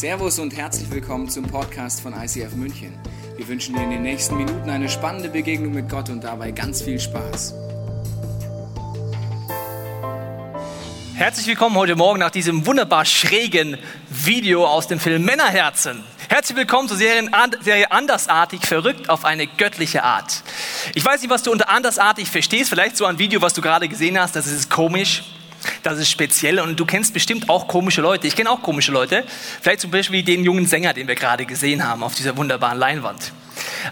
Servus und herzlich willkommen zum Podcast von ICF München. Wir wünschen dir in den nächsten Minuten eine spannende Begegnung mit Gott und dabei ganz viel Spaß. Herzlich willkommen heute Morgen nach diesem wunderbar schrägen Video aus dem Film Männerherzen. Herzlich willkommen zur Serie, Andersartig, verrückt auf eine göttliche Art. Ich weiß nicht, was du unter andersartig verstehst, vielleicht so ein Video, was du gerade gesehen hast, das ist komisch, das ist speziell und du kennst bestimmt auch komische Leute. Ich kenne auch komische Leute, vielleicht zum Beispiel den jungen Sänger, den wir gerade gesehen haben auf dieser wunderbaren Leinwand.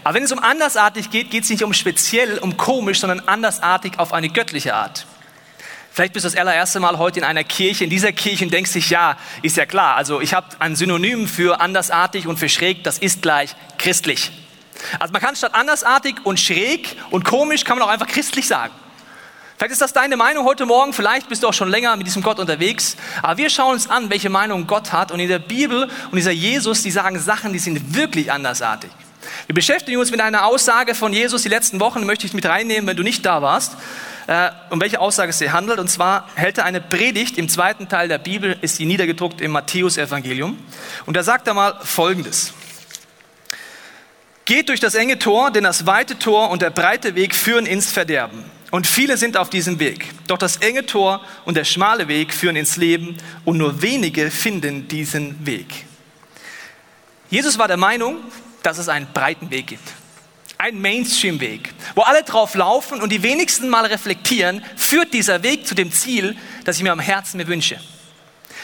Aber wenn es um andersartig geht, geht es nicht um speziell, um komisch, sondern andersartig auf eine göttliche Art. Vielleicht bist du das allererste Mal heute in einer Kirche, in dieser Kirche und denkst dich, ja, ist ja klar. Also ich habe ein Synonym für andersartig und für schräg, das ist gleich christlich. Also man kann statt andersartig und schräg und komisch, kann man auch einfach christlich sagen. Vielleicht ist das deine Meinung heute Morgen, vielleicht bist du auch schon länger mit diesem Gott unterwegs, aber wir schauen uns an, welche Meinung Gott hat und in der Bibel und dieser Jesus, die sagen Sachen, die sind wirklich andersartig. Wir beschäftigen uns mit einer Aussage von Jesus die letzten Wochen, möchte ich mit reinnehmen, wenn du nicht da warst äh, um welche Aussage es hier handelt. Und zwar hält er eine Predigt im zweiten Teil der Bibel, ist sie niedergedruckt im Matthäusevangelium. Und da sagt er mal Folgendes. Geht durch das enge Tor, denn das weite Tor und der breite Weg führen ins Verderben. Und viele sind auf diesem Weg. Doch das enge Tor und der schmale Weg führen ins Leben und nur wenige finden diesen Weg. Jesus war der Meinung, dass es einen breiten Weg gibt ein Mainstream-Weg, wo alle drauf laufen und die wenigsten mal reflektieren, führt dieser Weg zu dem Ziel, das ich mir am Herzen mir wünsche.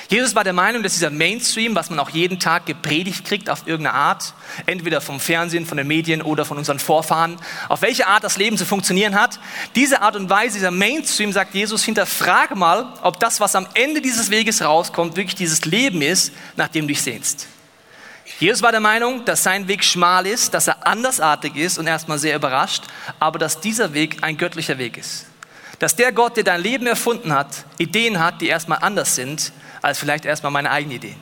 Jesus war der Meinung, dass dieser Mainstream, was man auch jeden Tag gepredigt kriegt auf irgendeine Art, entweder vom Fernsehen, von den Medien oder von unseren Vorfahren, auf welche Art das Leben zu funktionieren hat, diese Art und Weise, dieser Mainstream, sagt Jesus, hinterfrage mal, ob das, was am Ende dieses Weges rauskommt, wirklich dieses Leben ist, nach dem du dich sehnst. Jesus war der Meinung, dass sein Weg schmal ist, dass er andersartig ist und erstmal sehr überrascht, aber dass dieser Weg ein göttlicher Weg ist. Dass der Gott, der dein Leben erfunden hat, Ideen hat, die erstmal anders sind, als vielleicht erstmal meine eigenen Ideen.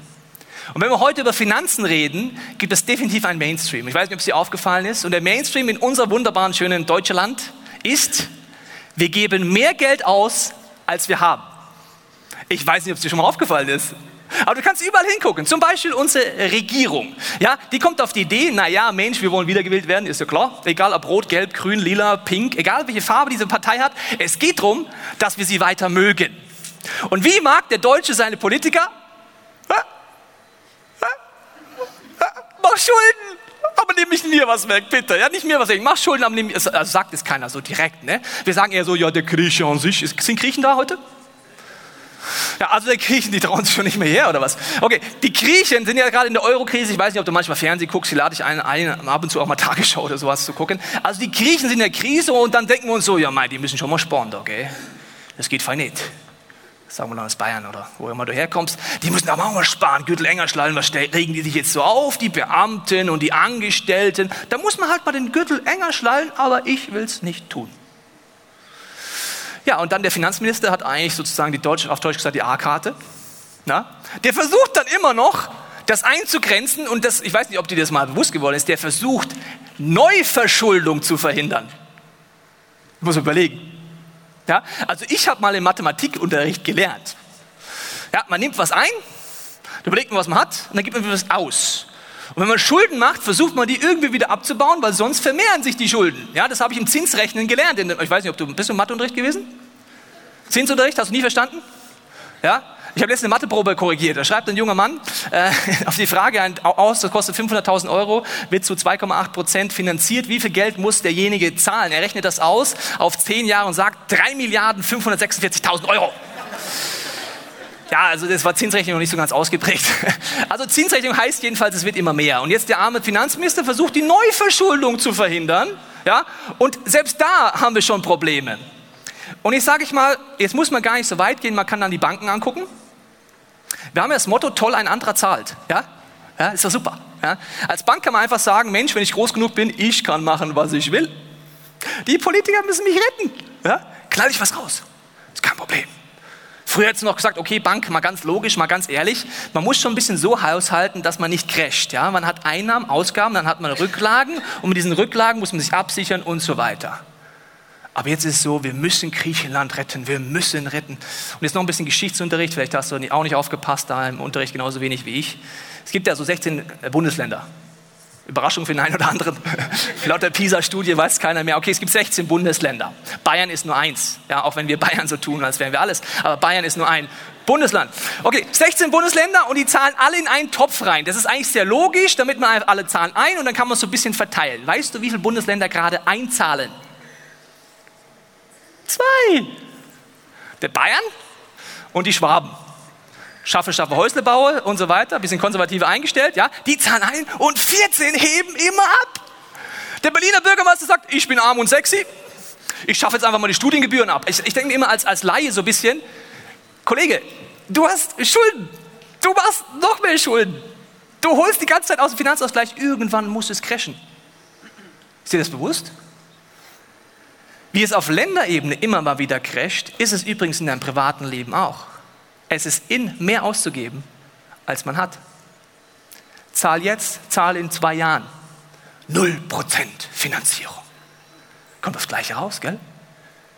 Und wenn wir heute über Finanzen reden, gibt es definitiv einen Mainstream. Ich weiß nicht, ob es dir aufgefallen ist. Und der Mainstream in unser wunderbaren, schönen Deutschland ist, wir geben mehr Geld aus, als wir haben. Ich weiß nicht, ob es dir schon mal aufgefallen ist. Aber du kannst überall hingucken. Zum Beispiel unsere Regierung. Ja, die kommt auf die Idee, na ja, Mensch, wir wollen wiedergewählt werden, ist ja klar. Egal ob rot, gelb, grün, lila, pink, egal welche Farbe diese Partei hat. Es geht darum, dass wir sie weiter mögen. Und wie mag der Deutsche seine Politiker? Mach Schulden, aber nimm nicht mir was weg, bitte. Ja, nicht mir was weg. Mach Schulden, aber nimm mir, also sagt es keiner so direkt, ne? Wir sagen eher so, ja, der Grieche an sich. Sind Griechen da heute? Ja, also die Griechen, die trauen sich schon nicht mehr her, oder was? Okay, die Griechen sind ja gerade in der Eurokrise. Ich weiß nicht, ob du manchmal Fernsehen guckst. Die lade ich ein, ein, ab und zu auch mal Tagesschau oder sowas zu gucken. Also die Griechen sind in der Krise und dann denken wir uns so, ja, mei, die müssen schon mal sparen, okay? Das geht fein nicht. Sagen wir mal aus Bayern oder wo immer du herkommst. Die müssen aber auch mal sparen, Gürtel enger schnallen. Was regen die sich jetzt so auf? Die Beamten und die Angestellten. Da muss man halt mal den Gürtel enger schnallen, aber ich will es nicht tun. Ja, und dann der Finanzminister hat eigentlich sozusagen die Deutsch, auf Deutsch gesagt die A-Karte. Der versucht dann immer noch, das einzugrenzen und das, ich weiß nicht, ob dir das mal bewusst geworden ist, der versucht, Neuverschuldung zu verhindern. Ich muss überlegen. Ja, also ich habe mal im Mathematikunterricht gelernt. Ja, man nimmt was ein, überlegt man, was man hat, und dann gibt man was aus. Und wenn man Schulden macht, versucht man die irgendwie wieder abzubauen, weil sonst vermehren sich die Schulden. Ja, das habe ich im Zinsrechnen gelernt. Ich weiß nicht, ob du bist du im Matheunterricht gewesen? Zinsunterricht, hast du nie verstanden? Ja? Ich habe letzte Matheprobe korrigiert. Da schreibt ein junger Mann äh, auf die Frage aus, das kostet 500.000 Euro, wird zu 2,8 Prozent finanziert. Wie viel Geld muss derjenige zahlen? Er rechnet das aus auf 10 Jahre und sagt 3 Milliarden 546.000 Euro. Ja, also das war Zinsrechnung noch nicht so ganz ausgeprägt. Also Zinsrechnung heißt jedenfalls, es wird immer mehr. Und jetzt der arme Finanzminister versucht, die Neuverschuldung zu verhindern. Ja, und selbst da haben wir schon Probleme. Und ich sage ich mal, jetzt muss man gar nicht so weit gehen, man kann dann die Banken angucken. Wir haben ja das Motto, toll, ein anderer zahlt. Ja, ja ist doch super. Ja? Als Bank kann man einfach sagen, Mensch, wenn ich groß genug bin, ich kann machen, was ich will. Die Politiker müssen mich retten. Ja? Knall ich was raus. Ist kein Problem. Früher hättest du noch gesagt, okay, Bank, mal ganz logisch, mal ganz ehrlich, man muss schon ein bisschen so haushalten, dass man nicht crasht. Ja? Man hat Einnahmen, Ausgaben, dann hat man Rücklagen und mit diesen Rücklagen muss man sich absichern und so weiter. Aber jetzt ist es so, wir müssen Griechenland retten, wir müssen retten. Und jetzt noch ein bisschen Geschichtsunterricht, vielleicht hast du auch nicht aufgepasst da im Unterricht genauso wenig wie ich. Es gibt ja so 16 Bundesländer. Überraschung für den einen oder anderen. Laut der PISA-Studie weiß keiner mehr. Okay, es gibt 16 Bundesländer. Bayern ist nur eins. Ja, auch wenn wir Bayern so tun, als wären wir alles. Aber Bayern ist nur ein Bundesland. Okay, 16 Bundesländer und die zahlen alle in einen Topf rein. Das ist eigentlich sehr logisch, damit man alle zahlen ein und dann kann man es so ein bisschen verteilen. Weißt du, wie viele Bundesländer gerade einzahlen? Zwei. Der Bayern und die Schwaben. Schaffe, schaffe, Häusle baue und so weiter, bisschen konservative eingestellt, ja, die zahlen ein und 14 heben immer ab. Der Berliner Bürgermeister sagt, ich bin arm und sexy, ich schaffe jetzt einfach mal die Studiengebühren ab. Ich, ich denke immer als, als Laie so ein bisschen, Kollege, du hast Schulden, du machst noch mehr Schulden. Du holst die ganze Zeit aus dem Finanzausgleich, irgendwann muss es crashen. Ist dir das bewusst? Wie es auf Länderebene immer mal wieder crasht, ist es übrigens in deinem privaten Leben auch. Es ist in mehr auszugeben, als man hat. Zahl jetzt, zahl in zwei Jahren. Null Prozent Finanzierung. Kommt das Gleiche raus, gell?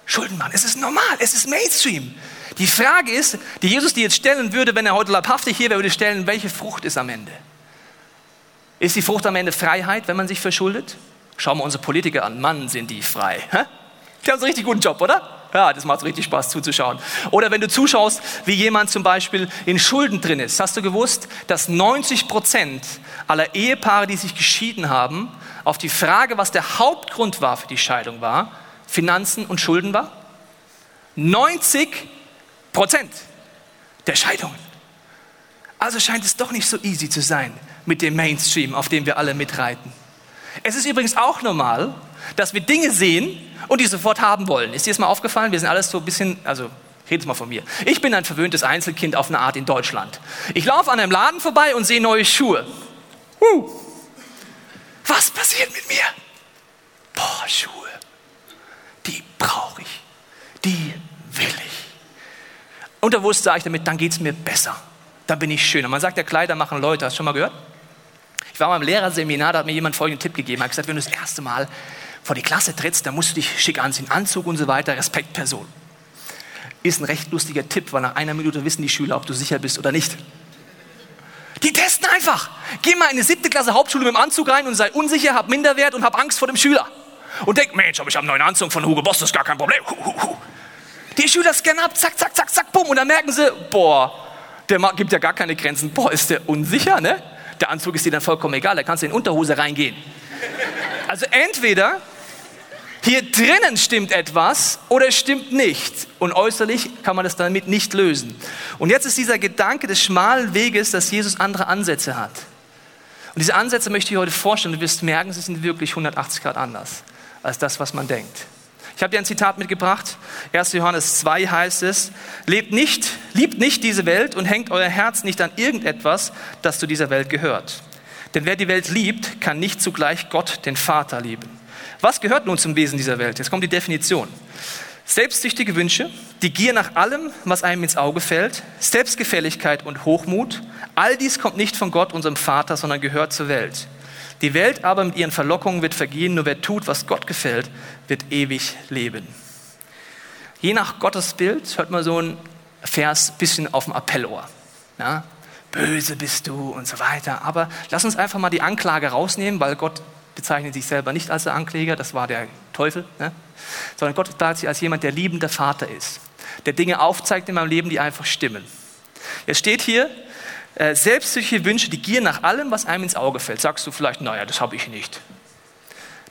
Schulden machen. Es ist normal, es ist Mainstream. Die Frage ist, die Jesus dir jetzt stellen würde, wenn er heute leibhaftig hier wäre, würde stellen, welche Frucht ist am Ende? Ist die Frucht am Ende Freiheit, wenn man sich verschuldet? Schauen wir unsere Politiker an. Mann, sind die frei. Hä? Die haben einen richtig guten Job, oder? Ja, das macht richtig Spaß zuzuschauen. Oder wenn du zuschaust, wie jemand zum Beispiel in Schulden drin ist. Hast du gewusst, dass 90 Prozent aller Ehepaare, die sich geschieden haben, auf die Frage, was der Hauptgrund war für die Scheidung war, Finanzen und Schulden war? 90 Prozent der Scheidungen. Also scheint es doch nicht so easy zu sein mit dem Mainstream, auf dem wir alle mitreiten. Es ist übrigens auch normal, dass wir Dinge sehen und die sofort haben wollen. Ist dir das mal aufgefallen? Wir sind alles so ein bisschen, also redet mal von mir. Ich bin ein verwöhntes Einzelkind auf eine Art in Deutschland. Ich laufe an einem Laden vorbei und sehe neue Schuhe. Uh, was passiert mit mir? Boah, Schuhe. Die brauche ich. Die will ich. Unterbewusst sage ich damit, dann geht es mir besser. Dann bin ich schöner. Man sagt ja, Kleider machen Leute. Hast du schon mal gehört? Ich war mal im Lehrerseminar, da hat mir jemand folgenden Tipp gegeben. Er hat gesagt, wenn du das erste Mal vor die Klasse trittst, dann musst du dich schick anziehen, Anzug und so weiter, Respektperson. Ist ein recht lustiger Tipp, weil nach einer Minute wissen die Schüler, ob du sicher bist oder nicht. Die testen einfach. Geh mal in eine siebte Klasse Hauptschule mit dem Anzug rein und sei unsicher, hab Minderwert und hab Angst vor dem Schüler. Und denk, Mensch, aber ich habe einen neuen Anzug von Hugo Boss, das ist gar kein Problem. Die Schüler scannen ab, zack, zack, zack, zack, bumm. Und dann merken sie, boah, der gibt ja gar keine Grenzen. Boah, ist der unsicher, ne? Der Anzug ist dir dann vollkommen egal, da kannst du in Unterhose reingehen. Also entweder hier drinnen stimmt etwas oder stimmt nicht. Und äußerlich kann man das damit nicht lösen. Und jetzt ist dieser Gedanke des schmalen Weges, dass Jesus andere Ansätze hat. Und diese Ansätze möchte ich heute vorstellen. Du wirst merken, sie sind wirklich 180 Grad anders als das, was man denkt. Ich habe dir ein Zitat mitgebracht. 1. Johannes 2 heißt es, lebt nicht, liebt nicht diese Welt und hängt euer Herz nicht an irgendetwas, das zu dieser Welt gehört. Denn wer die Welt liebt, kann nicht zugleich Gott, den Vater, lieben. Was gehört nun zum Wesen dieser Welt? Jetzt kommt die Definition. Selbstsüchtige Wünsche, die Gier nach allem, was einem ins Auge fällt, Selbstgefälligkeit und Hochmut, all dies kommt nicht von Gott, unserem Vater, sondern gehört zur Welt. Die Welt aber mit ihren Verlockungen wird vergehen, nur wer tut, was Gott gefällt, wird ewig leben. Je nach Gottesbild hört man so ein Vers bisschen auf dem Appellohr. Ja? Böse bist du und so weiter. Aber lass uns einfach mal die Anklage rausnehmen, weil Gott bezeichnet sich selber nicht als der Ankläger, das war der Teufel, ne? sondern Gott bezeichnet sich als jemand, der liebender Vater ist, der Dinge aufzeigt in meinem Leben, die einfach stimmen. Es steht hier, äh, selbstsüchtige Wünsche, die Gier nach allem, was einem ins Auge fällt. Sagst du vielleicht, naja, das habe ich nicht.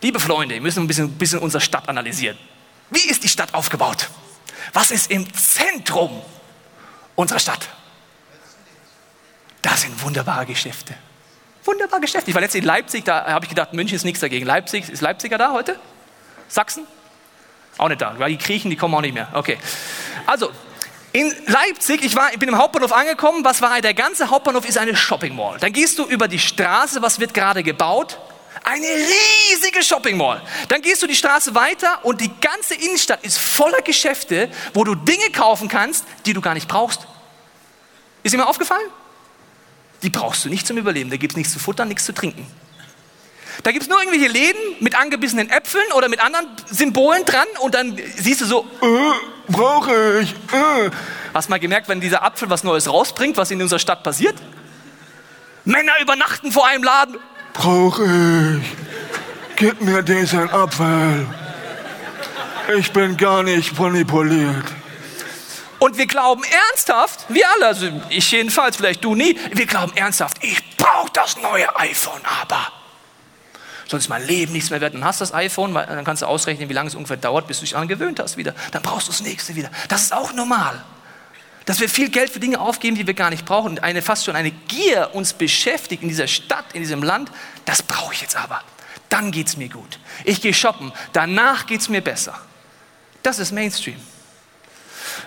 Liebe Freunde, wir müssen ein bisschen, bisschen unsere Stadt analysieren. Wie ist die Stadt aufgebaut? Was ist im Zentrum unserer Stadt? Das sind wunderbare Geschäfte. Wunderbare Geschäfte. Ich war letztens in Leipzig, da habe ich gedacht, München ist nichts dagegen. Leipzig, ist Leipziger da heute? Sachsen? Auch nicht da, weil die Griechen, die kommen auch nicht mehr. Okay. Also, in Leipzig, ich, war, ich bin im Hauptbahnhof angekommen, was war? Der ganze Hauptbahnhof ist eine Shopping Mall. Dann gehst du über die Straße, was wird gerade gebaut? Eine riesige Shopping Mall. Dann gehst du die Straße weiter und die ganze Innenstadt ist voller Geschäfte, wo du Dinge kaufen kannst, die du gar nicht brauchst. Ist dir mal aufgefallen? Die brauchst du nicht zum Überleben. Da gibt es nichts zu futtern, nichts zu trinken. Da gibt es nur irgendwelche Läden mit angebissenen Äpfeln oder mit anderen Symbolen dran und dann siehst du so, äh, brauche ich. Äh. Hast mal gemerkt, wenn dieser Apfel was Neues rausbringt, was in unserer Stadt passiert? Männer übernachten vor einem Laden. Brauche ich. Gib mir diesen Apfel. Ich bin gar nicht manipuliert. Und wir glauben ernsthaft, wir alle, also ich jedenfalls, vielleicht du nie, wir glauben ernsthaft, ich brauche das neue iPhone aber. Sonst mein Leben nichts mehr wert. Dann hast du das iPhone, dann kannst du ausrechnen, wie lange es ungefähr dauert, bis du dich daran gewöhnt hast wieder. Dann brauchst du das nächste wieder. Das ist auch normal. Dass wir viel Geld für Dinge aufgeben, die wir gar nicht brauchen. Eine, fast schon eine Gier uns beschäftigt in dieser Stadt, in diesem Land. Das brauche ich jetzt aber. Dann geht es mir gut. Ich gehe shoppen. Danach geht es mir besser. Das ist Mainstream.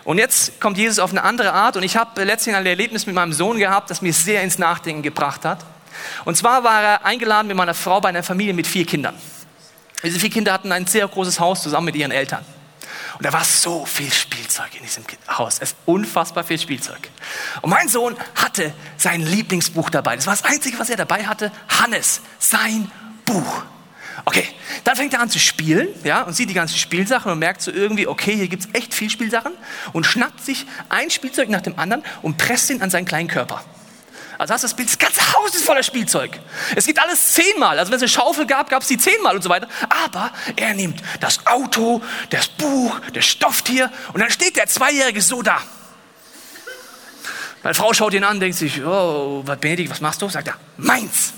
Und jetzt kommt Jesus auf eine andere Art und ich habe letztens ein Erlebnis mit meinem Sohn gehabt, das mich sehr ins Nachdenken gebracht hat. Und zwar war er eingeladen mit meiner Frau bei einer Familie mit vier Kindern. Diese vier Kinder hatten ein sehr großes Haus zusammen mit ihren Eltern. Und da war so viel Spielzeug in diesem Haus. Es ist unfassbar viel Spielzeug. Und mein Sohn hatte sein Lieblingsbuch dabei. Das war das Einzige, was er dabei hatte. Hannes, sein Buch. Okay, dann fängt er an zu spielen, ja, und sieht die ganzen Spielsachen und merkt so irgendwie, okay, hier gibt es echt viel Spielsachen und schnappt sich ein Spielzeug nach dem anderen und presst ihn an seinen kleinen Körper. Also hast du das Bild, das ganze Haus ist voller Spielzeug. Es gibt alles zehnmal. Also wenn es eine Schaufel gab, gab es die zehnmal und so weiter. Aber er nimmt das Auto, das Buch, das Stofftier und dann steht der Zweijährige so da. Meine Frau schaut ihn an, denkt sich, oh, Benedikt, was machst du? Sagt er, meins.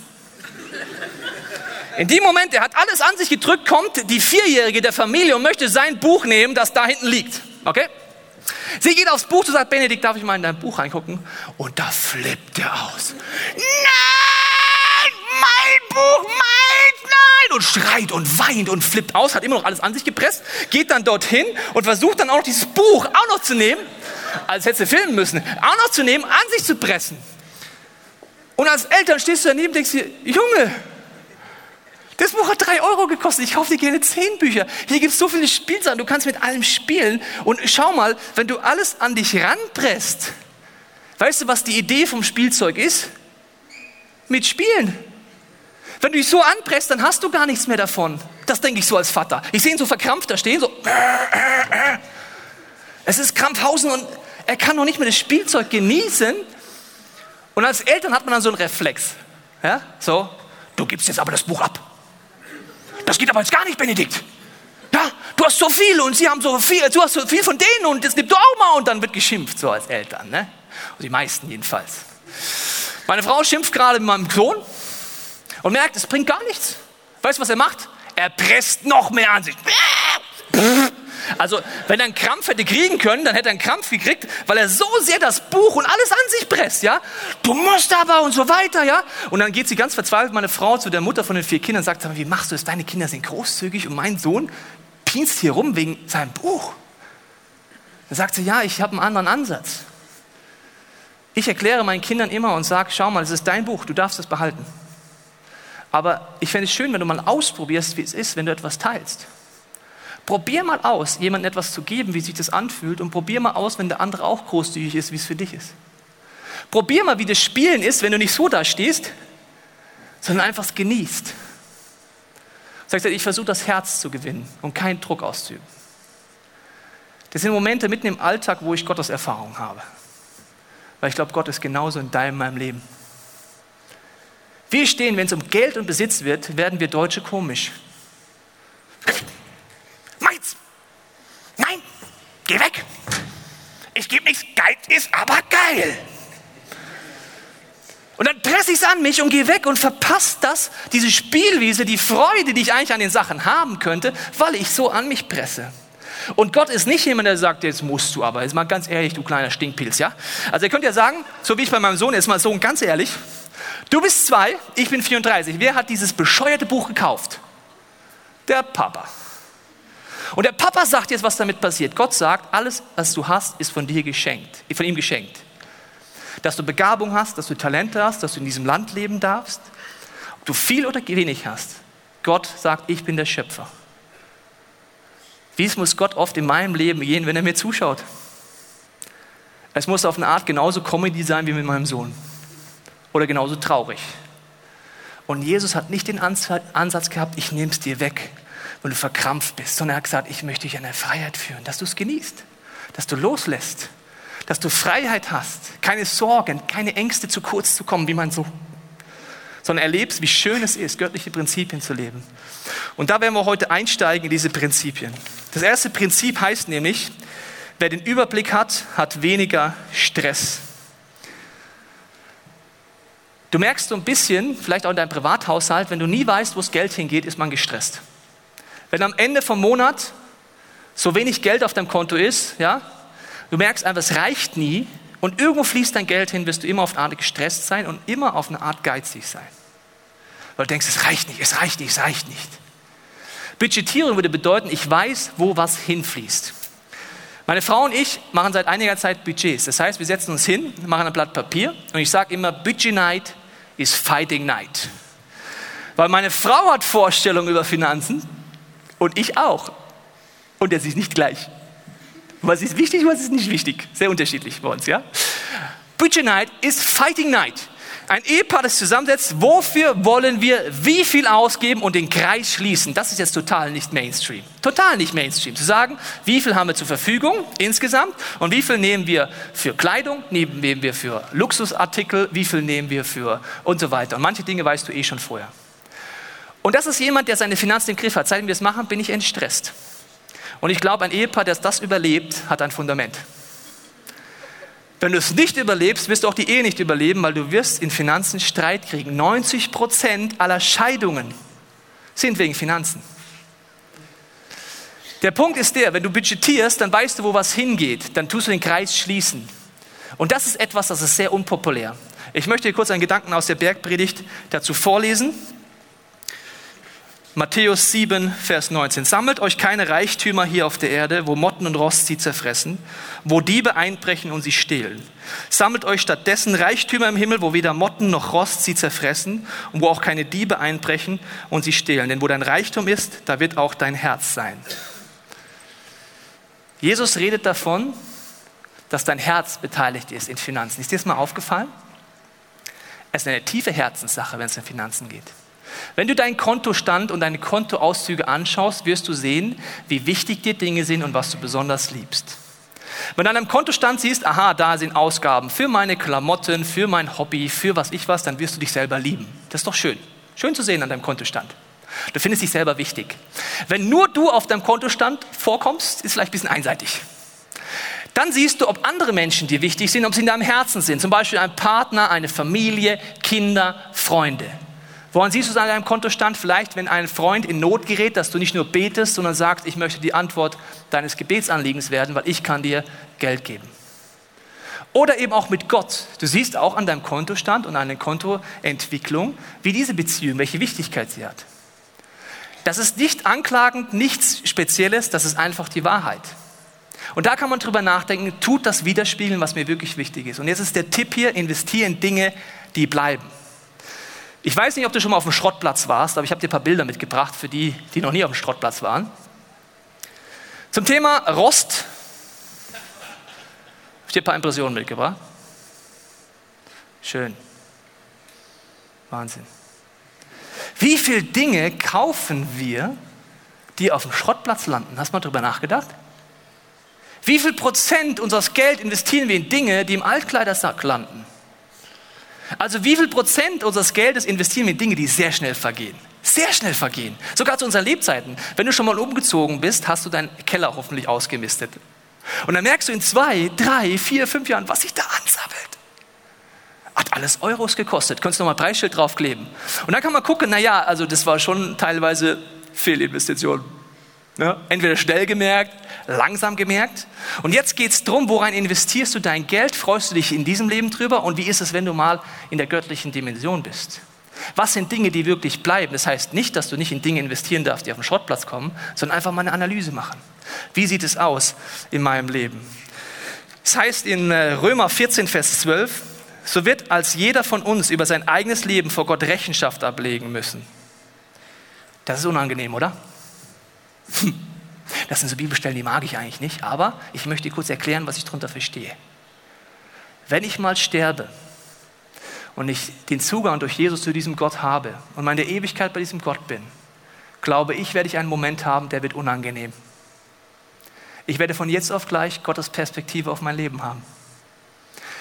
In dem Moment, er hat alles an sich gedrückt, kommt die Vierjährige der Familie und möchte sein Buch nehmen, das da hinten liegt. Okay? Sie geht aufs Buch und sagt, Benedikt, darf ich mal in dein Buch reingucken? Und da flippt er aus. Nein, mein Buch, mein, nein! Und schreit und weint und flippt aus, hat immer noch alles an sich gepresst, geht dann dorthin und versucht dann auch noch dieses Buch auch noch zu nehmen, als hätte sie filmen müssen, auch noch zu nehmen, an sich zu pressen. Und als Eltern stehst du daneben und denkst dir, Junge, das Buch hat drei Euro gekostet. Ich kaufe dir gerne zehn Bücher. Hier gibt es so viele Spielsachen. Du kannst mit allem spielen. Und schau mal, wenn du alles an dich ranpresst, weißt du, was die Idee vom Spielzeug ist? Mit Spielen. Wenn du dich so anpresst, dann hast du gar nichts mehr davon. Das denke ich so als Vater. Ich sehe ihn so verkrampft da stehen, so. Es ist Krampfhausen und er kann noch nicht mehr das Spielzeug genießen. Und als Eltern hat man dann so einen Reflex. Ja, so, du gibst jetzt aber das Buch ab das geht aber jetzt gar nicht, Benedikt. Ja, du hast so viel und sie haben so viel, du hast so viel von denen und das nimmst du auch mal und dann wird geschimpft, so als Eltern, ne? Und die meisten jedenfalls. Meine Frau schimpft gerade mit meinem Sohn und merkt, es bringt gar nichts. Weißt du, was er macht? Er presst noch mehr an sich. Also, wenn er einen Krampf hätte kriegen können, dann hätte er einen Krampf gekriegt, weil er so sehr das Buch und alles an sich presst, ja? Du musst aber und so weiter, ja? Und dann geht sie ganz verzweifelt, meine Frau, zu der Mutter von den vier Kindern und sagt, wie machst du das? Deine Kinder sind großzügig und mein Sohn pinst hier rum wegen seinem Buch. Dann sagt sie, ja, ich habe einen anderen Ansatz. Ich erkläre meinen Kindern immer und sage, schau mal, es ist dein Buch, du darfst es behalten. Aber ich fände es schön, wenn du mal ausprobierst, wie es ist, wenn du etwas teilst. Probier mal aus, jemandem etwas zu geben, wie sich das anfühlt, und probier mal aus, wenn der andere auch großzügig ist, wie es für dich ist. Probier mal, wie das Spielen ist, wenn du nicht so da stehst, sondern einfach es genießt. Sagst du, ich versuche das Herz zu gewinnen und keinen Druck auszuüben. Das sind Momente mitten im Alltag, wo ich Gottes Erfahrung habe. Weil ich glaube, Gott ist genauso in deinem, meinem Leben. Wir stehen, wenn es um Geld und Besitz wird, werden wir Deutsche komisch. Geh weg. Ich gebe nichts. Geld ist aber geil. Und dann presse ich es an mich und gehe weg und verpasst das, diese Spielwiese, die Freude, die ich eigentlich an den Sachen haben könnte, weil ich so an mich presse. Und Gott ist nicht jemand, der sagt, jetzt musst du aber. Jetzt mal ganz ehrlich, du kleiner Stinkpilz, ja? Also ihr könnt ja sagen, so wie ich bei meinem Sohn, jetzt mal so ganz ehrlich, du bist zwei, ich bin 34. Wer hat dieses bescheuerte Buch gekauft? Der Papa. Und der Papa sagt jetzt, was damit passiert. Gott sagt, alles, was du hast, ist von dir geschenkt, von ihm geschenkt. Dass du Begabung hast, dass du Talente hast, dass du in diesem Land leben darfst, ob du viel oder wenig hast. Gott sagt, ich bin der Schöpfer. Wie es muss Gott oft in meinem Leben gehen, wenn er mir zuschaut. Es muss auf eine Art genauso Comedy sein wie mit meinem Sohn. Oder genauso traurig. Und Jesus hat nicht den Ansatz gehabt, ich nehme es dir weg, weil du verkrampft bist, sondern er hat gesagt, ich möchte dich in eine Freiheit führen, dass du es genießt, dass du loslässt, dass du Freiheit hast, keine Sorgen, keine Ängste zu kurz zu kommen, wie man so, sondern erlebst, wie schön es ist, göttliche Prinzipien zu leben. Und da werden wir heute einsteigen in diese Prinzipien. Das erste Prinzip heißt nämlich, wer den Überblick hat, hat weniger Stress. Du merkst so ein bisschen, vielleicht auch in deinem Privathaushalt, wenn du nie weißt, wo das Geld hingeht, ist man gestresst. Wenn am Ende vom Monat so wenig Geld auf deinem Konto ist, ja, du merkst einfach, es reicht nie und irgendwo fließt dein Geld hin, wirst du immer auf eine Art gestresst sein und immer auf eine Art geizig sein. Weil du denkst, es reicht nicht, es reicht nicht, es reicht nicht. Budgetierung würde bedeuten, ich weiß, wo was hinfließt. Meine Frau und ich machen seit einiger Zeit Budgets. Das heißt, wir setzen uns hin, machen ein Blatt Papier und ich sage immer, Budget Night is Fighting Night. Weil meine Frau hat Vorstellungen über Finanzen und ich auch. Und das ist nicht gleich. Was ist wichtig, was ist nicht wichtig? Sehr unterschiedlich bei uns, ja? Budget Night ist Fighting Night. Ein Ehepaar, das zusammensetzt, wofür wollen wir wie viel ausgeben und den Kreis schließen? Das ist jetzt total nicht Mainstream. Total nicht Mainstream. Zu sagen, wie viel haben wir zur Verfügung insgesamt und wie viel nehmen wir für Kleidung, nehmen wir für Luxusartikel, wie viel nehmen wir für und so weiter. Und manche Dinge weißt du eh schon vorher. Und das ist jemand, der seine Finanzen im Griff hat. Seitdem wir es machen, bin ich entstresst. Und ich glaube, ein Ehepaar, das das überlebt, hat ein Fundament. Wenn du es nicht überlebst, wirst du auch die Ehe nicht überleben, weil du wirst in Finanzen Streit kriegen. 90 Prozent aller Scheidungen sind wegen Finanzen. Der Punkt ist der, wenn du budgetierst, dann weißt du, wo was hingeht. Dann tust du den Kreis schließen. Und das ist etwas, das ist sehr unpopulär. Ich möchte dir kurz einen Gedanken aus der Bergpredigt dazu vorlesen. Matthäus 7, Vers 19. Sammelt euch keine Reichtümer hier auf der Erde, wo Motten und Rost sie zerfressen, wo Diebe einbrechen und sie stehlen. Sammelt euch stattdessen Reichtümer im Himmel, wo weder Motten noch Rost sie zerfressen und wo auch keine Diebe einbrechen und sie stehlen. Denn wo dein Reichtum ist, da wird auch dein Herz sein. Jesus redet davon, dass dein Herz beteiligt ist in Finanzen. Ist dir das mal aufgefallen? Es ist eine tiefe Herzenssache, wenn es um Finanzen geht. Wenn du deinen Kontostand und deine Kontoauszüge anschaust, wirst du sehen, wie wichtig dir Dinge sind und was du besonders liebst. Wenn du an deinem Kontostand siehst, aha, da sind Ausgaben für meine Klamotten, für mein Hobby, für was ich was, dann wirst du dich selber lieben. Das ist doch schön. Schön zu sehen an deinem Kontostand. Du findest dich selber wichtig. Wenn nur du auf deinem Kontostand vorkommst, ist vielleicht ein bisschen einseitig. Dann siehst du, ob andere Menschen dir wichtig sind, ob sie in deinem Herzen sind. Zum Beispiel ein Partner, eine Familie, Kinder, Freunde. Woran siehst du es an deinem Kontostand? Vielleicht, wenn ein Freund in Not gerät, dass du nicht nur betest, sondern sagst, ich möchte die Antwort deines Gebetsanliegens werden, weil ich kann dir Geld geben. Oder eben auch mit Gott. Du siehst auch an deinem Kontostand und an der Kontoentwicklung, wie diese Beziehung, welche Wichtigkeit sie hat. Das ist nicht anklagend, nichts Spezielles, das ist einfach die Wahrheit. Und da kann man drüber nachdenken, tut das widerspiegeln, was mir wirklich wichtig ist. Und jetzt ist der Tipp hier, investiere in Dinge, die bleiben. Ich weiß nicht, ob du schon mal auf dem Schrottplatz warst, aber ich habe dir ein paar Bilder mitgebracht für die, die noch nie auf dem Schrottplatz waren. Zum Thema Rost habe ich dir ein paar Impressionen mitgebracht. Schön. Wahnsinn. Wie viele Dinge kaufen wir, die auf dem Schrottplatz landen? Hast du mal darüber nachgedacht? Wie viel Prozent unseres Geld investieren wir in Dinge, die im Altkleidersack landen? Also wie viel Prozent unseres Geldes investieren wir in Dinge, die sehr schnell vergehen? Sehr schnell vergehen. Sogar zu unseren Lebzeiten. Wenn du schon mal umgezogen bist, hast du deinen Keller hoffentlich ausgemistet. Und dann merkst du in zwei, drei, vier, fünf Jahren, was sich da ansammelt. Hat alles Euros gekostet. Könntest du noch mal Preisschild draufkleben. Und dann kann man gucken, naja, also das war schon teilweise Fehlinvestition. Ja, entweder schnell gemerkt, langsam gemerkt. Und jetzt geht es darum, worein investierst du dein Geld? Freust du dich in diesem Leben drüber? Und wie ist es, wenn du mal in der göttlichen Dimension bist? Was sind Dinge, die wirklich bleiben? Das heißt nicht, dass du nicht in Dinge investieren darfst, die auf den Schrottplatz kommen, sondern einfach mal eine Analyse machen. Wie sieht es aus in meinem Leben? Es heißt in äh, Römer 14, Vers 12, so wird als jeder von uns über sein eigenes Leben vor Gott Rechenschaft ablegen müssen. Das ist unangenehm, oder? Das sind so Bibelstellen, die mag ich eigentlich nicht, aber ich möchte kurz erklären, was ich darunter verstehe. Wenn ich mal sterbe und ich den Zugang durch Jesus zu diesem Gott habe und meine Ewigkeit bei diesem Gott bin, glaube ich, werde ich einen Moment haben, der wird unangenehm. Ich werde von jetzt auf gleich Gottes Perspektive auf mein Leben haben.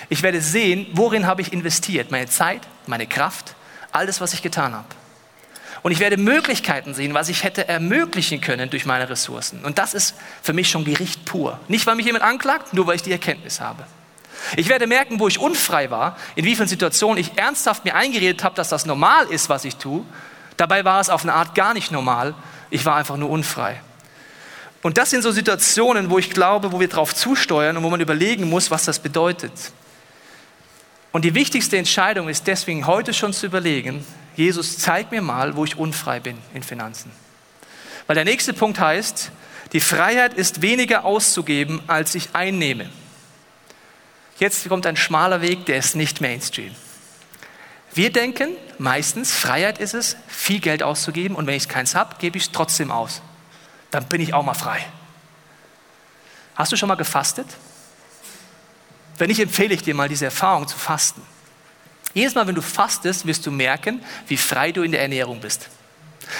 Ich werde sehen, worin habe ich investiert, meine Zeit, meine Kraft, alles, was ich getan habe. Und ich werde Möglichkeiten sehen, was ich hätte ermöglichen können durch meine Ressourcen. Und das ist für mich schon Gericht pur. Nicht, weil mich jemand anklagt, nur weil ich die Erkenntnis habe. Ich werde merken, wo ich unfrei war, in wie vielen Situationen ich ernsthaft mir eingeredet habe, dass das normal ist, was ich tue. Dabei war es auf eine Art gar nicht normal. Ich war einfach nur unfrei. Und das sind so Situationen, wo ich glaube, wo wir darauf zusteuern und wo man überlegen muss, was das bedeutet. Und die wichtigste Entscheidung ist deswegen heute schon zu überlegen, Jesus, zeig mir mal, wo ich unfrei bin in Finanzen. Weil der nächste Punkt heißt, die Freiheit ist weniger auszugeben, als ich einnehme. Jetzt kommt ein schmaler Weg, der ist nicht Mainstream. Wir denken meistens, Freiheit ist es, viel Geld auszugeben und wenn ich keins habe, gebe ich es trotzdem aus. Dann bin ich auch mal frei. Hast du schon mal gefastet? Wenn nicht, empfehle ich dir mal diese Erfahrung zu fasten. Jedes Mal, wenn du fastest, wirst du merken, wie frei du in der Ernährung bist.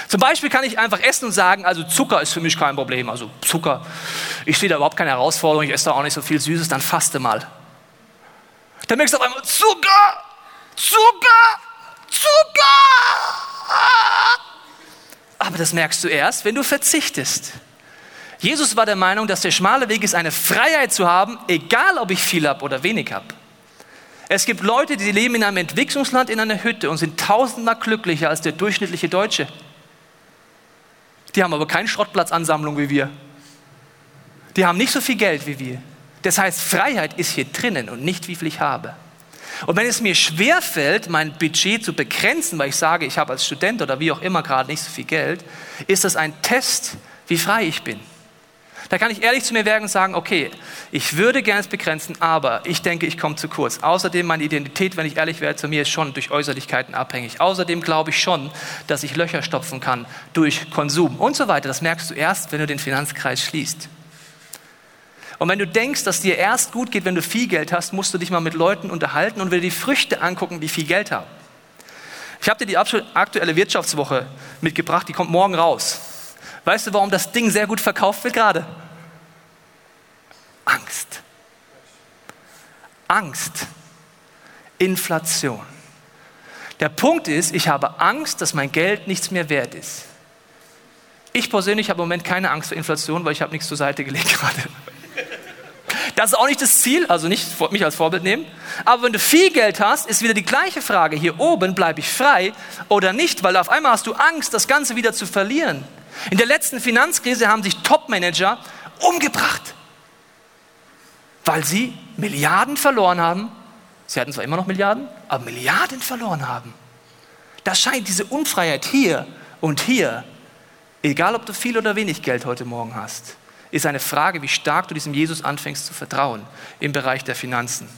Zum Beispiel kann ich einfach essen und sagen, also Zucker ist für mich kein Problem. Also Zucker, ich sehe da überhaupt keine Herausforderung, ich esse da auch nicht so viel Süßes, dann faste mal. Dann merkst du auf einmal, Zucker, Zucker, Zucker. Aber das merkst du erst, wenn du verzichtest. Jesus war der Meinung, dass der schmale Weg ist, eine Freiheit zu haben, egal ob ich viel habe oder wenig habe. Es gibt Leute, die leben in einem Entwicklungsland in einer Hütte und sind tausendmal glücklicher als der durchschnittliche Deutsche. Die haben aber keine Schrottplatzansammlung wie wir. Die haben nicht so viel Geld wie wir. Das heißt, Freiheit ist hier drinnen und nicht, wie viel ich habe. Und wenn es mir schwerfällt, mein Budget zu begrenzen, weil ich sage, ich habe als Student oder wie auch immer gerade nicht so viel Geld, ist das ein Test, wie frei ich bin. Da kann ich ehrlich zu mir werden und sagen, okay, ich würde gerne es begrenzen, aber ich denke, ich komme zu kurz. Außerdem meine Identität, wenn ich ehrlich werde, zu mir ist schon durch Äußerlichkeiten abhängig. Außerdem glaube ich schon, dass ich Löcher stopfen kann durch Konsum und so weiter. Das merkst du erst, wenn du den Finanzkreis schließt. Und wenn du denkst, dass dir erst gut geht, wenn du viel Geld hast, musst du dich mal mit Leuten unterhalten und dir die Früchte angucken, die viel Geld haben. Ich habe dir die aktuelle Wirtschaftswoche mitgebracht, die kommt morgen raus. Weißt du, warum das Ding sehr gut verkauft wird gerade? Angst. Angst. Inflation. Der Punkt ist, ich habe Angst, dass mein Geld nichts mehr wert ist. Ich persönlich habe im Moment keine Angst vor Inflation, weil ich habe nichts zur Seite gelegt gerade. Das ist auch nicht das Ziel, also nicht mich als Vorbild nehmen. Aber wenn du viel Geld hast, ist wieder die gleiche Frage. Hier oben bleibe ich frei oder nicht, weil auf einmal hast du Angst, das Ganze wieder zu verlieren. In der letzten Finanzkrise haben sich Topmanager umgebracht, weil sie Milliarden verloren haben. Sie hatten zwar immer noch Milliarden, aber Milliarden verloren haben. Da scheint diese Unfreiheit hier und hier, egal ob du viel oder wenig Geld heute Morgen hast, ist eine Frage, wie stark du diesem Jesus anfängst zu vertrauen im Bereich der Finanzen.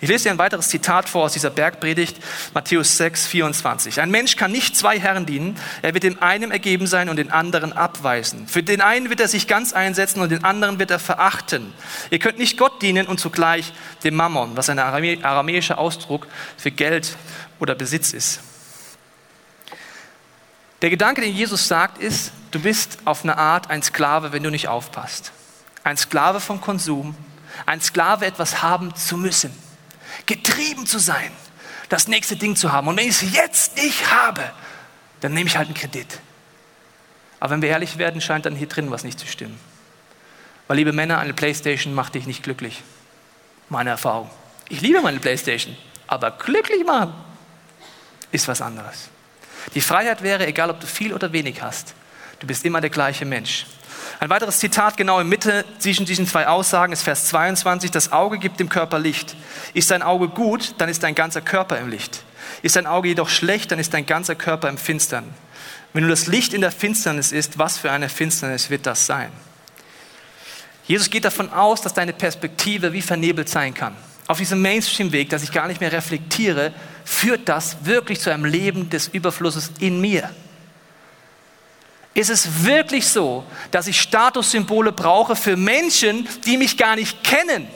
Ich lese dir ein weiteres Zitat vor aus dieser Bergpredigt, Matthäus 6, 24. Ein Mensch kann nicht zwei Herren dienen. Er wird dem einen ergeben sein und den anderen abweisen. Für den einen wird er sich ganz einsetzen und den anderen wird er verachten. Ihr könnt nicht Gott dienen und zugleich dem Mammon, was ein aramäischer Ausdruck für Geld oder Besitz ist. Der Gedanke, den Jesus sagt, ist, du bist auf eine Art ein Sklave, wenn du nicht aufpasst. Ein Sklave vom Konsum, ein Sklave etwas haben zu müssen, getrieben zu sein, das nächste Ding zu haben. Und wenn ich es jetzt nicht habe, dann nehme ich halt einen Kredit. Aber wenn wir ehrlich werden, scheint dann hier drin was nicht zu stimmen. Weil, liebe Männer, eine Playstation macht dich nicht glücklich. Meine Erfahrung. Ich liebe meine Playstation, aber glücklich machen ist was anderes. Die Freiheit wäre, egal ob du viel oder wenig hast, du bist immer der gleiche Mensch. Ein weiteres Zitat genau in Mitte zwischen diesen zwei Aussagen ist Vers 22. Das Auge gibt dem Körper Licht. Ist dein Auge gut, dann ist dein ganzer Körper im Licht. Ist dein Auge jedoch schlecht, dann ist dein ganzer Körper im Finstern. Wenn du das Licht in der Finsternis ist, was für eine Finsternis wird das sein? Jesus geht davon aus, dass deine Perspektive wie vernebelt sein kann. Auf diesem Mainstream-Weg, dass ich gar nicht mehr reflektiere, führt das wirklich zu einem Leben des Überflusses in mir. Ist es wirklich so, dass ich Statussymbole brauche für Menschen, die mich gar nicht kennen?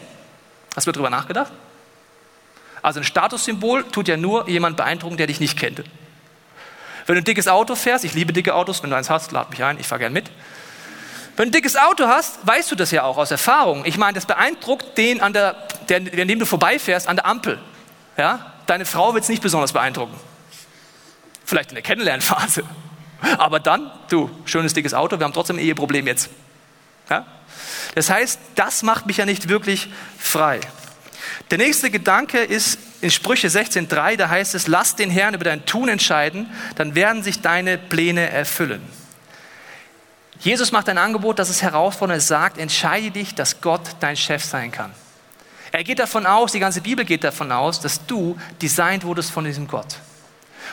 Hast du darüber nachgedacht? Also ein Statussymbol tut ja nur jemand beeindrucken, der dich nicht kennt. Wenn du ein dickes Auto fährst, ich liebe dicke Autos, wenn du eins hast, lad mich ein, ich fahre gern mit. Wenn du ein dickes Auto hast, weißt du das ja auch aus Erfahrung. Ich meine, das beeindruckt den, an der, der, an dem du vorbeifährst, an der Ampel. Ja? Deine Frau wird es nicht besonders beeindrucken. Vielleicht in der Kennenlernphase. Aber dann, du, schönes dickes Auto, wir haben trotzdem ein Eheproblem jetzt. Ja? Das heißt, das macht mich ja nicht wirklich frei. Der nächste Gedanke ist in Sprüche 16.3, da heißt es, lass den Herrn über dein Tun entscheiden, dann werden sich deine Pläne erfüllen. Jesus macht ein Angebot, das es herausfordert. Er sagt, entscheide dich, dass Gott dein Chef sein kann. Er geht davon aus, die ganze Bibel geht davon aus, dass du designt wurdest von diesem Gott.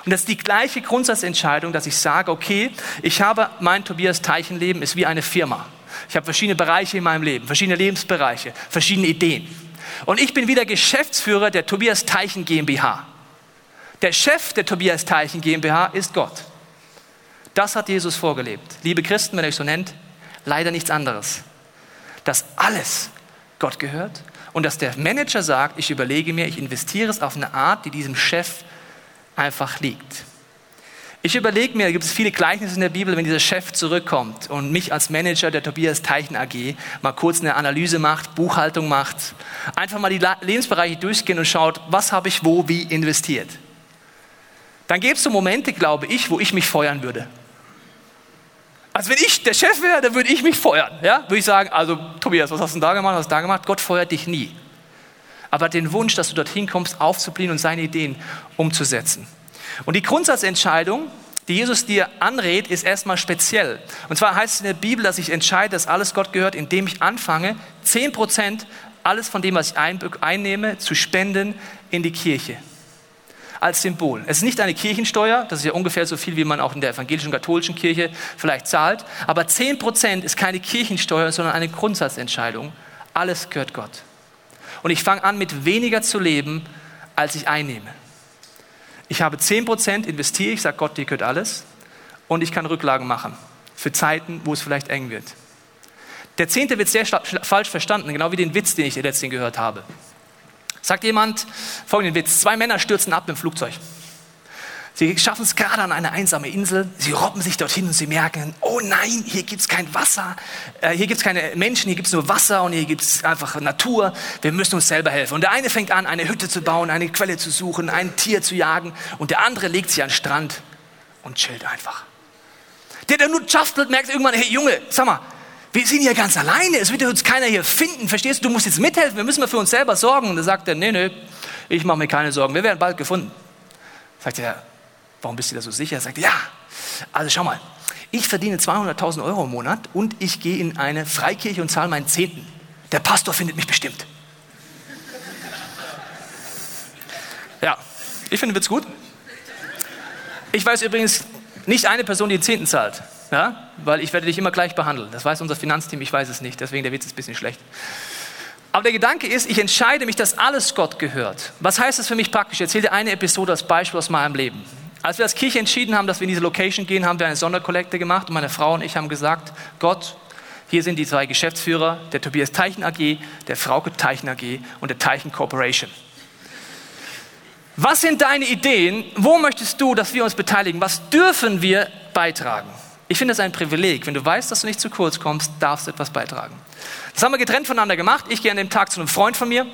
Und das ist die gleiche Grundsatzentscheidung, dass ich sage, okay, ich habe mein Tobias Teichenleben ist wie eine Firma. Ich habe verschiedene Bereiche in meinem Leben, verschiedene Lebensbereiche, verschiedene Ideen. Und ich bin wieder Geschäftsführer der Tobias Teichen GmbH. Der Chef der Tobias Teichen GmbH ist Gott. Das hat Jesus vorgelebt. Liebe Christen, wenn ihr euch so nennt, leider nichts anderes. Dass alles Gott gehört und dass der Manager sagt, ich überlege mir, ich investiere es auf eine Art, die diesem Chef einfach liegt. Ich überlege mir, da gibt es viele Gleichnisse in der Bibel, wenn dieser Chef zurückkommt und mich als Manager der Tobias Teichen AG mal kurz eine Analyse macht, Buchhaltung macht, einfach mal die Lebensbereiche durchgehen und schaut, was habe ich wo wie investiert. Dann gäbe es so Momente, glaube ich, wo ich mich feuern würde. Also wenn ich der Chef wäre, dann würde ich mich feuern. Ja? Würde ich sagen, also Tobias, was hast du da gemacht, was hast du da gemacht? Gott feuert dich nie. Aber den Wunsch, dass du dorthin kommst, aufzubliehen und seine Ideen umzusetzen. Und die Grundsatzentscheidung, die Jesus dir anrät, ist erstmal speziell. Und zwar heißt es in der Bibel, dass ich entscheide, dass alles Gott gehört, indem ich anfange, 10 Prozent alles von dem, was ich einnehme, zu spenden in die Kirche. Als Symbol. Es ist nicht eine Kirchensteuer, das ist ja ungefähr so viel, wie man auch in der evangelischen katholischen Kirche vielleicht zahlt. Aber 10 Prozent ist keine Kirchensteuer, sondern eine Grundsatzentscheidung. Alles gehört Gott. Und ich fange an, mit weniger zu leben, als ich einnehme. Ich habe 10% investiere, ich sage Gott, dir gehört alles. Und ich kann Rücklagen machen für Zeiten, wo es vielleicht eng wird. Der Zehnte wird sehr falsch verstanden, genau wie den Witz, den ich letztens gehört habe. Sagt jemand folgenden Witz. Zwei Männer stürzen ab im Flugzeug. Sie schaffen es gerade an eine einsame Insel. Sie robben sich dorthin und sie merken, oh nein, hier gibt es kein Wasser, äh, hier gibt es keine Menschen, hier gibt es nur Wasser und hier gibt es einfach Natur. Wir müssen uns selber helfen. Und der eine fängt an, eine Hütte zu bauen, eine Quelle zu suchen, ein Tier zu jagen. Und der andere legt sich an den Strand und chillt einfach. Der, der nur schaftelt, merkt irgendwann, hey Junge, sag mal, wir sind hier ganz alleine, es wird uns keiner hier finden, verstehst du, du musst jetzt mithelfen, wir müssen mal für uns selber sorgen. Und da sagt er, nee, nee, ich mache mir keine Sorgen, wir werden bald gefunden. Sagt er, Warum bist du da so sicher? Er sagt, ja, also schau mal, ich verdiene 200.000 Euro im Monat und ich gehe in eine Freikirche und zahle meinen Zehnten. Der Pastor findet mich bestimmt. Ja, ich finde Witz gut. Ich weiß übrigens nicht eine Person, die den Zehnten zahlt. Ja? Weil ich werde dich immer gleich behandeln. Das weiß unser Finanzteam, ich weiß es nicht. Deswegen der Witz ist ein bisschen schlecht. Aber der Gedanke ist, ich entscheide mich, dass alles Gott gehört. Was heißt das für mich praktisch? Ich erzähle dir eine Episode als Beispiel aus meinem Leben. Als wir als Kirche entschieden haben, dass wir in diese Location gehen, haben wir eine Sonderkollekte gemacht und meine Frau und ich haben gesagt, Gott, hier sind die zwei Geschäftsführer, der Tobias Teichen AG, der Frauke Teichen AG und der Teichen Corporation. Was sind deine Ideen? Wo möchtest du, dass wir uns beteiligen? Was dürfen wir beitragen? Ich finde es ein Privileg. Wenn du weißt, dass du nicht zu kurz kommst, darfst du etwas beitragen. Das haben wir getrennt voneinander gemacht. Ich gehe an dem Tag zu einem Freund von mir,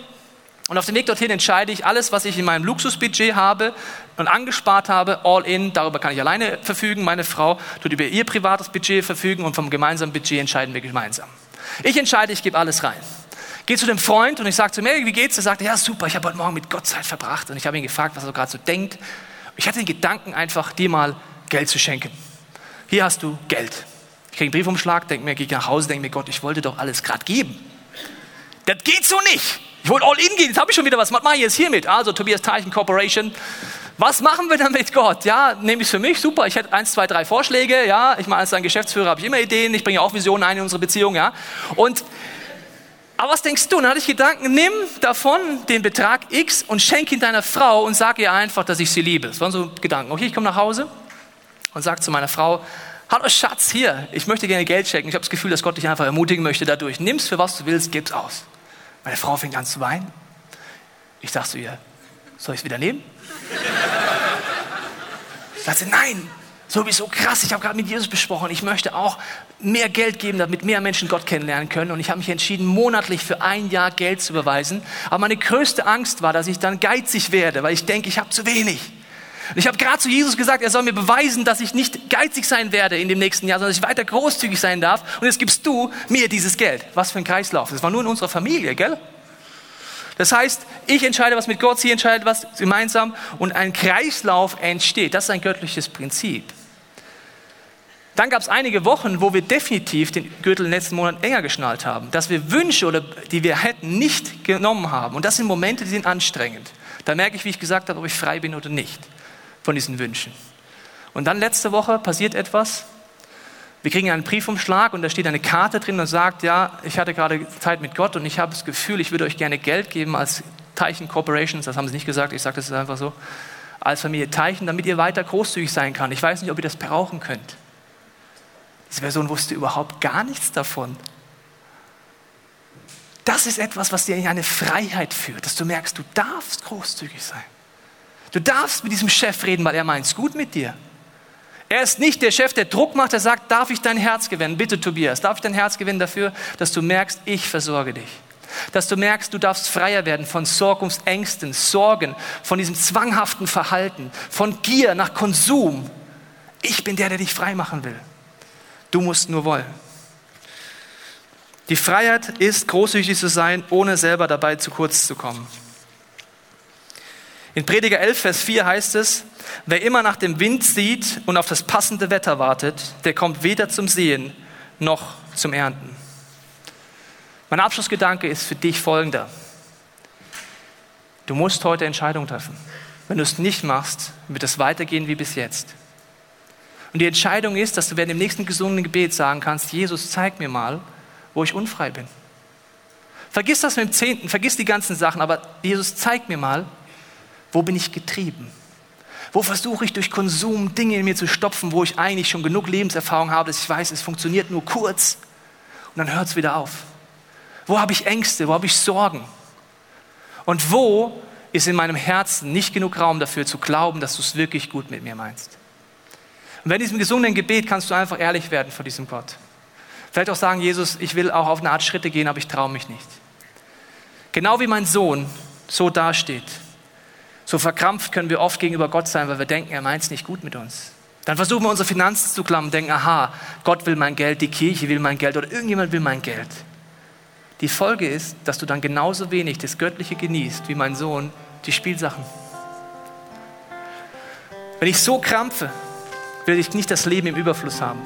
und auf dem Weg dorthin entscheide ich, alles, was ich in meinem Luxusbudget habe und angespart habe, all in, darüber kann ich alleine verfügen. Meine Frau tut über ihr privates Budget verfügen und vom gemeinsamen Budget entscheiden wir gemeinsam. Ich entscheide, ich gebe alles rein. Gehe zu dem Freund und ich sage zu ihm, wie geht's? Er sagt, ja super, ich habe heute Morgen mit Gott Zeit verbracht und ich habe ihn gefragt, was er gerade so denkt. Ich hatte den Gedanken einfach, dir mal Geld zu schenken. Hier hast du Geld. Ich kriege einen Briefumschlag, denke mir, gehe nach Hause, denke mir, Gott, ich wollte doch alles gerade geben. Das geht so nicht. Ich wollte all in gehen, jetzt habe ich schon wieder was. Was mache ich jetzt hiermit? Also Tobias Teichen Corporation. Was machen wir damit, Gott? Ja, nehme ich für mich, super. Ich hätte eins, zwei, drei Vorschläge. Ja, ich meine, als dein Geschäftsführer habe ich immer Ideen. Ich bringe auch Visionen ein in unsere Beziehung. Ja, und aber was denkst du? dann hatte ich Gedanken, nimm davon den Betrag X und schenk ihn deiner Frau und sag ihr einfach, dass ich sie liebe. Das waren so Gedanken. Okay, ich komme nach Hause und sage zu meiner Frau, hallo Schatz, hier, ich möchte gerne Geld schenken. Ich habe das Gefühl, dass Gott dich einfach ermutigen möchte dadurch. Nimm's für was du willst, gib's aus. Meine Frau fängt an zu weinen. Ich sage zu ihr, Soll ich es wieder nehmen? Sagt sie, nein, sowieso krass, ich habe gerade mit Jesus besprochen, ich möchte auch mehr Geld geben, damit mehr Menschen Gott kennenlernen können. Und ich habe mich entschieden, monatlich für ein Jahr Geld zu überweisen. Aber meine größte Angst war, dass ich dann geizig werde, weil ich denke, ich habe zu wenig. Und ich habe gerade zu Jesus gesagt, er soll mir beweisen, dass ich nicht geizig sein werde in dem nächsten Jahr, sondern dass ich weiter großzügig sein darf. Und jetzt gibst du mir dieses Geld. Was für ein Kreislauf. Das war nur in unserer Familie, gell? Das heißt, ich entscheide was mit Gott, sie entscheidet was gemeinsam und ein Kreislauf entsteht. Das ist ein göttliches Prinzip. Dann gab es einige Wochen, wo wir definitiv den Gürtel in den letzten Monaten enger geschnallt haben, dass wir Wünsche, oder, die wir hätten, nicht genommen haben. Und das sind Momente, die sind anstrengend. Da merke ich, wie ich gesagt habe, ob ich frei bin oder nicht von diesen Wünschen. Und dann letzte Woche passiert etwas. Wir kriegen einen Briefumschlag und da steht eine Karte drin und sagt, ja, ich hatte gerade Zeit mit Gott und ich habe das Gefühl, ich würde euch gerne Geld geben als Teichen Corporations, das haben sie nicht gesagt, ich sage das einfach so, als Familie Teichen, damit ihr weiter großzügig sein kann. Ich weiß nicht, ob ihr das brauchen könnt. Diese Person wusste überhaupt gar nichts davon. Das ist etwas, was dir in eine Freiheit führt, dass du merkst, du darfst großzügig sein. Du darfst mit diesem Chef reden, weil er meint es gut mit dir. Er ist nicht der Chef, der Druck macht, der sagt, darf ich dein Herz gewinnen? Bitte, Tobias, darf ich dein Herz gewinnen dafür, dass du merkst, ich versorge dich. Dass du merkst, du darfst freier werden von Sorgungsängsten, Sorgen, von diesem zwanghaften Verhalten, von Gier nach Konsum. Ich bin der, der dich frei machen will. Du musst nur wollen. Die Freiheit ist, großzügig zu sein, ohne selber dabei zu kurz zu kommen. In Prediger 11, Vers 4 heißt es, wer immer nach dem Wind sieht und auf das passende Wetter wartet, der kommt weder zum Sehen noch zum Ernten. Mein Abschlussgedanke ist für dich folgender. Du musst heute Entscheidungen treffen. Wenn du es nicht machst, wird es weitergehen wie bis jetzt. Und die Entscheidung ist, dass du während dem nächsten gesunden Gebet sagen kannst, Jesus, zeig mir mal, wo ich unfrei bin. Vergiss das mit dem Zehnten, vergiss die ganzen Sachen, aber Jesus, zeig mir mal, wo bin ich getrieben? Wo versuche ich durch Konsum Dinge in mir zu stopfen, wo ich eigentlich schon genug Lebenserfahrung habe, dass ich weiß, es funktioniert nur kurz und dann hört es wieder auf. Wo habe ich Ängste? Wo habe ich Sorgen? Und wo ist in meinem Herzen nicht genug Raum dafür zu glauben, dass du es wirklich gut mit mir meinst? Und wenn diesem gesungenen Gebet kannst du einfach ehrlich werden vor diesem Gott. Vielleicht auch sagen, Jesus, ich will auch auf eine Art Schritte gehen, aber ich traue mich nicht. Genau wie mein Sohn so dasteht, so verkrampft können wir oft gegenüber Gott sein, weil wir denken, er meint es nicht gut mit uns. Dann versuchen wir unsere Finanzen zu klammern und denken, aha, Gott will mein Geld, die Kirche will mein Geld oder irgendjemand will mein Geld. Die Folge ist, dass du dann genauso wenig das Göttliche genießt wie mein Sohn die Spielsachen. Wenn ich so krampfe, will ich nicht das Leben im Überfluss haben.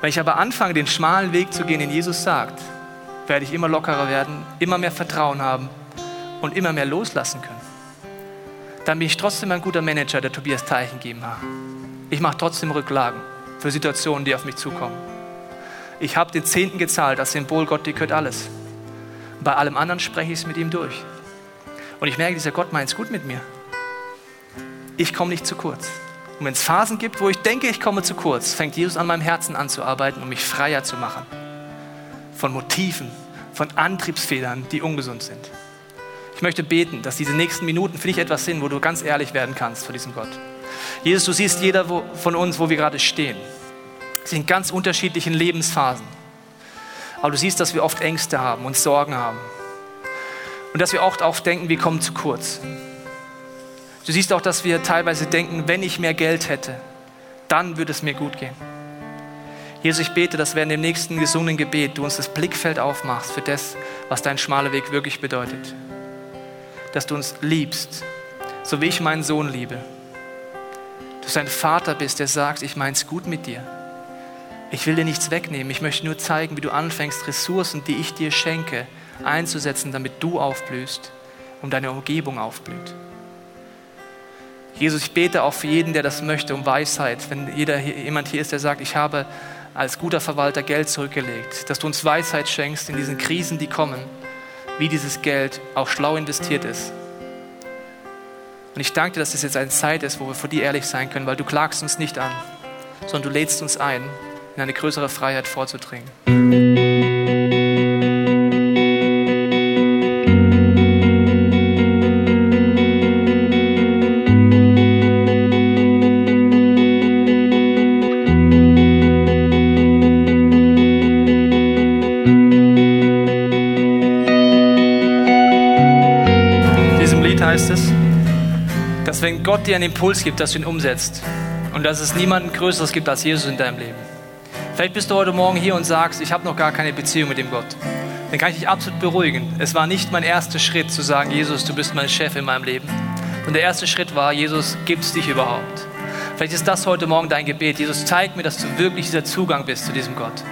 Wenn ich aber anfange, den schmalen Weg zu gehen, den Jesus sagt, werde ich immer lockerer werden, immer mehr Vertrauen haben und immer mehr loslassen können. Dann bin ich trotzdem ein guter Manager der Tobias Teichen GmbH. Ich mache trotzdem Rücklagen für Situationen, die auf mich zukommen. Ich habe den Zehnten gezahlt, das Symbol Gott, dir gehört alles. Bei allem anderen spreche ich es mit ihm durch. Und ich merke, dieser Gott meint es gut mit mir. Ich komme nicht zu kurz. Und wenn es Phasen gibt, wo ich denke, ich komme zu kurz, fängt Jesus an meinem Herzen an zu arbeiten, um mich freier zu machen. Von Motiven, von Antriebsfedern, die ungesund sind. Ich möchte beten, dass diese nächsten Minuten für dich etwas sind, wo du ganz ehrlich werden kannst vor diesem Gott. Jesus, du siehst jeder von uns, wo wir gerade stehen. Es sind ganz unterschiedlichen Lebensphasen. Aber du siehst, dass wir oft Ängste haben und Sorgen haben. Und dass wir oft auch denken, wir kommen zu kurz. Du siehst auch, dass wir teilweise denken, wenn ich mehr Geld hätte, dann würde es mir gut gehen. Jesus, ich bete, dass während dem nächsten gesungenen Gebet du uns das Blickfeld aufmachst für das, was dein schmaler Weg wirklich bedeutet. Dass du uns liebst, so wie ich meinen Sohn liebe. Du ein Vater bist, der sagt, ich meine es gut mit dir. Ich will dir nichts wegnehmen. Ich möchte nur zeigen, wie du anfängst, Ressourcen, die ich dir schenke, einzusetzen, damit du aufblühst und deine Umgebung aufblüht. Jesus, ich bete auch für jeden, der das möchte, um Weisheit. Wenn jeder, jemand hier ist, der sagt, ich habe als guter Verwalter Geld zurückgelegt, dass du uns Weisheit schenkst in diesen Krisen, die kommen, wie dieses Geld auch schlau investiert ist. Und ich danke dir, dass das jetzt eine Zeit ist, wo wir vor dir ehrlich sein können, weil du klagst uns nicht an, sondern du lädst uns ein, in eine größere Freiheit vorzudringen. Gott dir einen Impuls gibt, dass du ihn umsetzt und dass es niemanden Größeres gibt als Jesus in deinem Leben. Vielleicht bist du heute Morgen hier und sagst, ich habe noch gar keine Beziehung mit dem Gott. Dann kann ich dich absolut beruhigen. Es war nicht mein erster Schritt zu sagen, Jesus, du bist mein Chef in meinem Leben. Und der erste Schritt war, Jesus, gibt es dich überhaupt? Vielleicht ist das heute Morgen dein Gebet. Jesus, zeig mir, dass du wirklich dieser Zugang bist zu diesem Gott.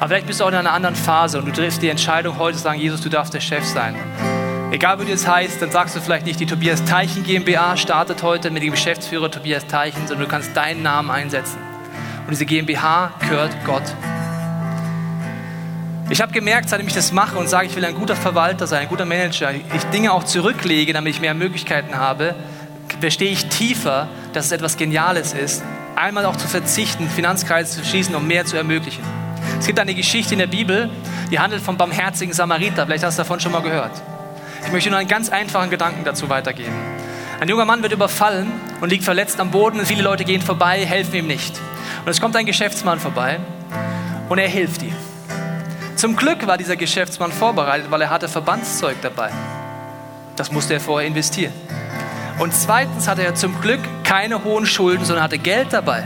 Aber vielleicht bist du auch in einer anderen Phase und du triffst die Entscheidung heute zu sagen, Jesus, du darfst der Chef sein. Egal wie das heißt, dann sagst du vielleicht nicht, die Tobias Teichen GmbH startet heute mit dem Geschäftsführer Tobias Teichen, sondern du kannst deinen Namen einsetzen. Und diese GmbH gehört Gott. Ich habe gemerkt, seitdem ich das mache und sage, ich will ein guter Verwalter sein, ein guter Manager, ich Dinge auch zurücklege, damit ich mehr Möglichkeiten habe, verstehe ich tiefer, dass es etwas Geniales ist, einmal auch zu verzichten, Finanzkreise zu schließen, um mehr zu ermöglichen. Es gibt eine Geschichte in der Bibel, die handelt vom barmherzigen Samariter. Vielleicht hast du davon schon mal gehört. Ich möchte nur einen ganz einfachen Gedanken dazu weitergeben. Ein junger Mann wird überfallen und liegt verletzt am Boden und viele Leute gehen vorbei, helfen ihm nicht. Und es kommt ein Geschäftsmann vorbei und er hilft ihm. Zum Glück war dieser Geschäftsmann vorbereitet, weil er hatte Verbandszeug dabei. Das musste er vorher investieren. Und zweitens hatte er zum Glück keine hohen Schulden, sondern hatte Geld dabei.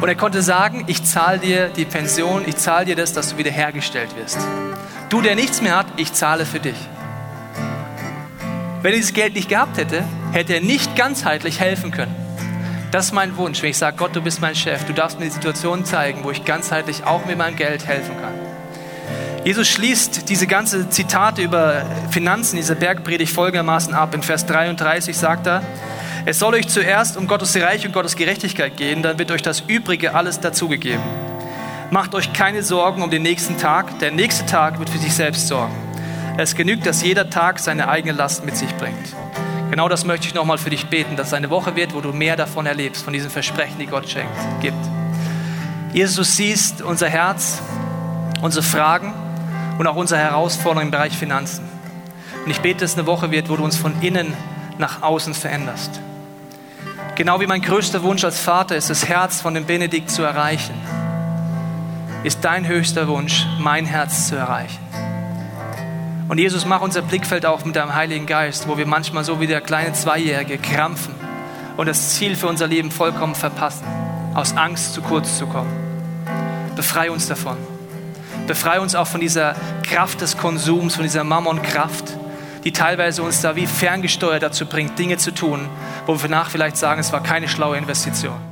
Und er konnte sagen, ich zahle dir die Pension, ich zahle dir das, dass du wiederhergestellt wirst. Du, der nichts mehr hat, ich zahle für dich. Wenn er dieses Geld nicht gehabt hätte, hätte er nicht ganzheitlich helfen können. Das ist mein Wunsch, wenn ich sage, Gott, du bist mein Chef, du darfst mir die Situation zeigen, wo ich ganzheitlich auch mit meinem Geld helfen kann. Jesus schließt diese ganze Zitate über Finanzen, diese Bergpredigt folgendermaßen ab. In Vers 33 sagt er, es soll euch zuerst um Gottes Reich und Gottes Gerechtigkeit gehen, dann wird euch das Übrige alles dazugegeben. Macht euch keine Sorgen um den nächsten Tag, der nächste Tag wird für sich selbst sorgen. Es genügt, dass jeder Tag seine eigene Last mit sich bringt. Genau das möchte ich nochmal für dich beten, dass es eine Woche wird, wo du mehr davon erlebst, von diesen Versprechen, die Gott schenkt, gibt. Jesus, du siehst unser Herz, unsere Fragen und auch unsere Herausforderungen im Bereich Finanzen. Und ich bete, dass es eine Woche wird, wo du uns von innen nach außen veränderst. Genau wie mein größter Wunsch als Vater ist, das Herz von dem Benedikt zu erreichen, ist dein höchster Wunsch, mein Herz zu erreichen. Und Jesus, mach unser Blickfeld auf mit deinem Heiligen Geist, wo wir manchmal so wie der kleine Zweijährige krampfen und das Ziel für unser Leben vollkommen verpassen, aus Angst zu kurz zu kommen. Befreie uns davon. Befreie uns auch von dieser Kraft des Konsums, von dieser Mammon-Kraft, die teilweise uns da wie ferngesteuert dazu bringt, Dinge zu tun, wo wir nach vielleicht sagen, es war keine schlaue Investition.